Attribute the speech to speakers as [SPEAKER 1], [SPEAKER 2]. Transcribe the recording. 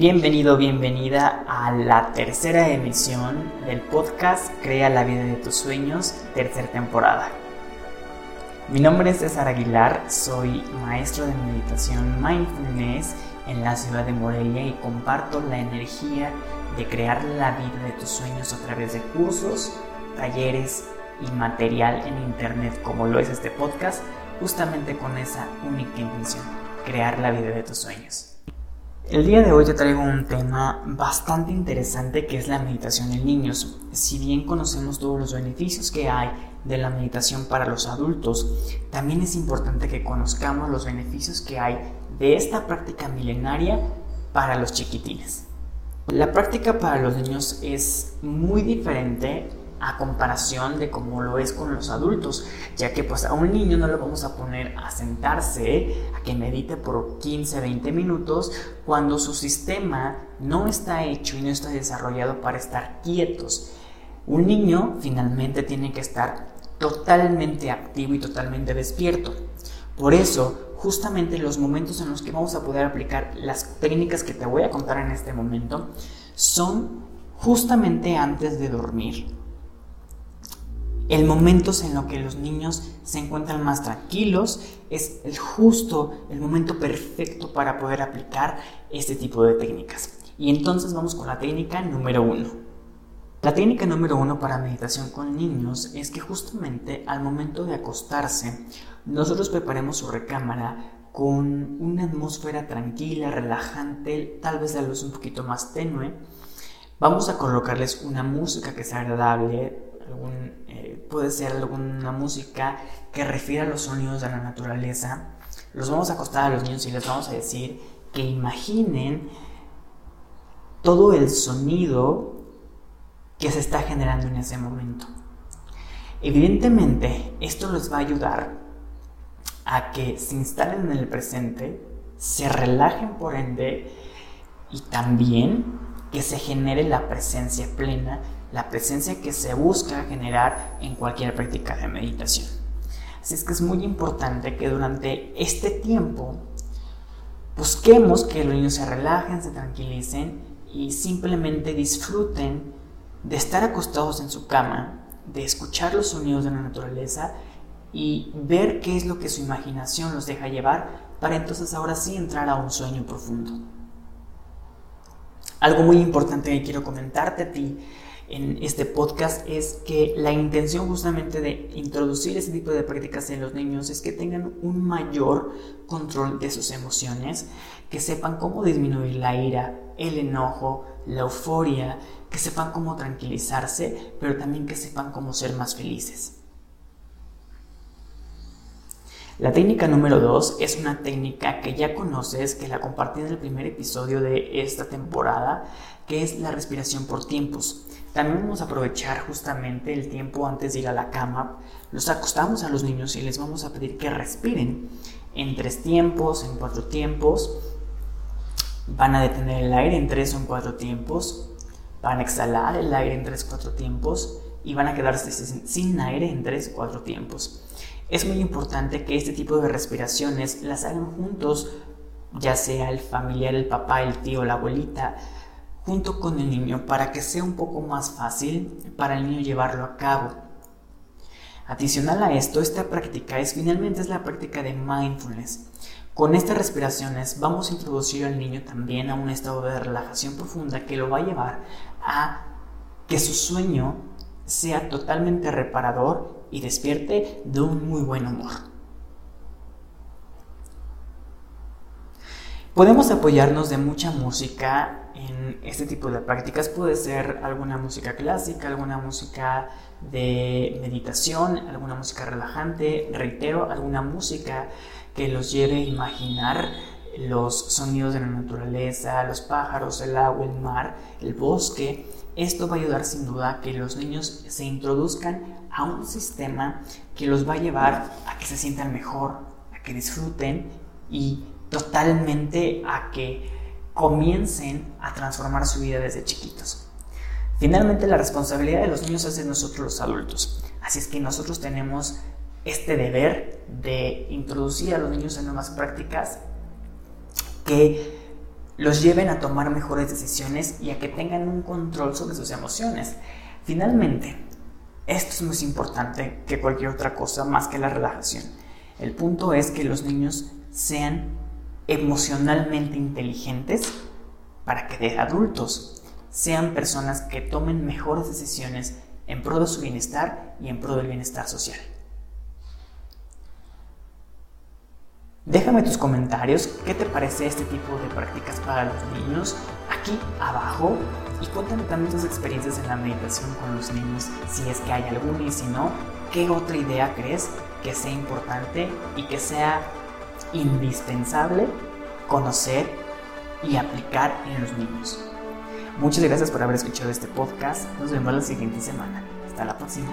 [SPEAKER 1] Bienvenido, bienvenida a la tercera emisión del podcast Crea la vida de tus sueños, tercera temporada. Mi nombre es César Aguilar, soy maestro de meditación mindfulness en la ciudad de Morelia y comparto la energía de crear la vida de tus sueños a través de cursos, talleres y material en internet como lo es este podcast, justamente con esa única intención, crear la vida de tus sueños. El día de hoy te traigo un tema bastante interesante que es la meditación en niños. Si bien conocemos todos los beneficios que hay de la meditación para los adultos, también es importante que conozcamos los beneficios que hay de esta práctica milenaria para los chiquitines. La práctica para los niños es muy diferente a comparación de cómo lo es con los adultos, ya que pues a un niño no lo vamos a poner a sentarse, a que medite por 15, 20 minutos, cuando su sistema no está hecho y no está desarrollado para estar quietos. Un niño finalmente tiene que estar totalmente activo y totalmente despierto. Por eso, justamente los momentos en los que vamos a poder aplicar las técnicas que te voy a contar en este momento son justamente antes de dormir el momento en lo que los niños se encuentran más tranquilos es el justo, el momento perfecto para poder aplicar este tipo de técnicas. Y entonces vamos con la técnica número uno. La técnica número uno para meditación con niños es que justamente al momento de acostarse, nosotros preparemos su recámara con una atmósfera tranquila, relajante, tal vez la luz un poquito más tenue. Vamos a colocarles una música que sea agradable, eh, puede ser alguna música que refiera a los sonidos de la naturaleza. Los vamos a acostar a los niños y les vamos a decir que imaginen todo el sonido que se está generando en ese momento. Evidentemente, esto les va a ayudar a que se instalen en el presente, se relajen por ende y también que se genere la presencia plena la presencia que se busca generar en cualquier práctica de meditación. Así es que es muy importante que durante este tiempo busquemos que los niños se relajen, se tranquilicen y simplemente disfruten de estar acostados en su cama, de escuchar los sonidos de la naturaleza y ver qué es lo que su imaginación los deja llevar para entonces ahora sí entrar a un sueño profundo. Algo muy importante que quiero comentarte a ti en este podcast es que la intención justamente de introducir ese tipo de prácticas en los niños es que tengan un mayor control de sus emociones, que sepan cómo disminuir la ira, el enojo, la euforia, que sepan cómo tranquilizarse, pero también que sepan cómo ser más felices. La técnica número 2 es una técnica que ya conoces, que la compartí en el primer episodio de esta temporada, que es la respiración por tiempos. También vamos a aprovechar justamente el tiempo antes de ir a la cama. Los acostamos a los niños y les vamos a pedir que respiren en tres tiempos, en cuatro tiempos. Van a detener el aire en tres o en cuatro tiempos. Van a exhalar el aire en tres o cuatro tiempos. Y van a quedarse sin aire en tres o cuatro tiempos. Es muy importante que este tipo de respiraciones las hagan juntos, ya sea el familiar, el papá, el tío, la abuelita, junto con el niño para que sea un poco más fácil para el niño llevarlo a cabo. Adicional a esto, esta práctica es finalmente es la práctica de mindfulness. Con estas respiraciones vamos a introducir al niño también a un estado de relajación profunda que lo va a llevar a que su sueño sea totalmente reparador y despierte de un muy buen humor. Podemos apoyarnos de mucha música en este tipo de prácticas. Puede ser alguna música clásica, alguna música de meditación, alguna música relajante, reitero, alguna música que los lleve a imaginar los sonidos de la naturaleza, los pájaros, el agua, el mar, el bosque. Esto va a ayudar sin duda a que los niños se introduzcan a un sistema que los va a llevar a que se sientan mejor, a que disfruten y totalmente a que comiencen a transformar su vida desde chiquitos. Finalmente, la responsabilidad de los niños es de nosotros los adultos. Así es que nosotros tenemos este deber de introducir a los niños en nuevas prácticas que los lleven a tomar mejores decisiones y a que tengan un control sobre sus emociones. Finalmente, esto es más importante que cualquier otra cosa más que la relajación. El punto es que los niños sean emocionalmente inteligentes para que de adultos sean personas que tomen mejores decisiones en pro de su bienestar y en pro del bienestar social. Déjame tus comentarios, qué te parece este tipo de prácticas para los niños aquí abajo y cuéntame también tus experiencias en la meditación con los niños, si es que hay alguna y si no, qué otra idea crees que sea importante y que sea indispensable conocer y aplicar en los niños. Muchas gracias por haber escuchado este podcast. Nos vemos la siguiente semana. Hasta la próxima.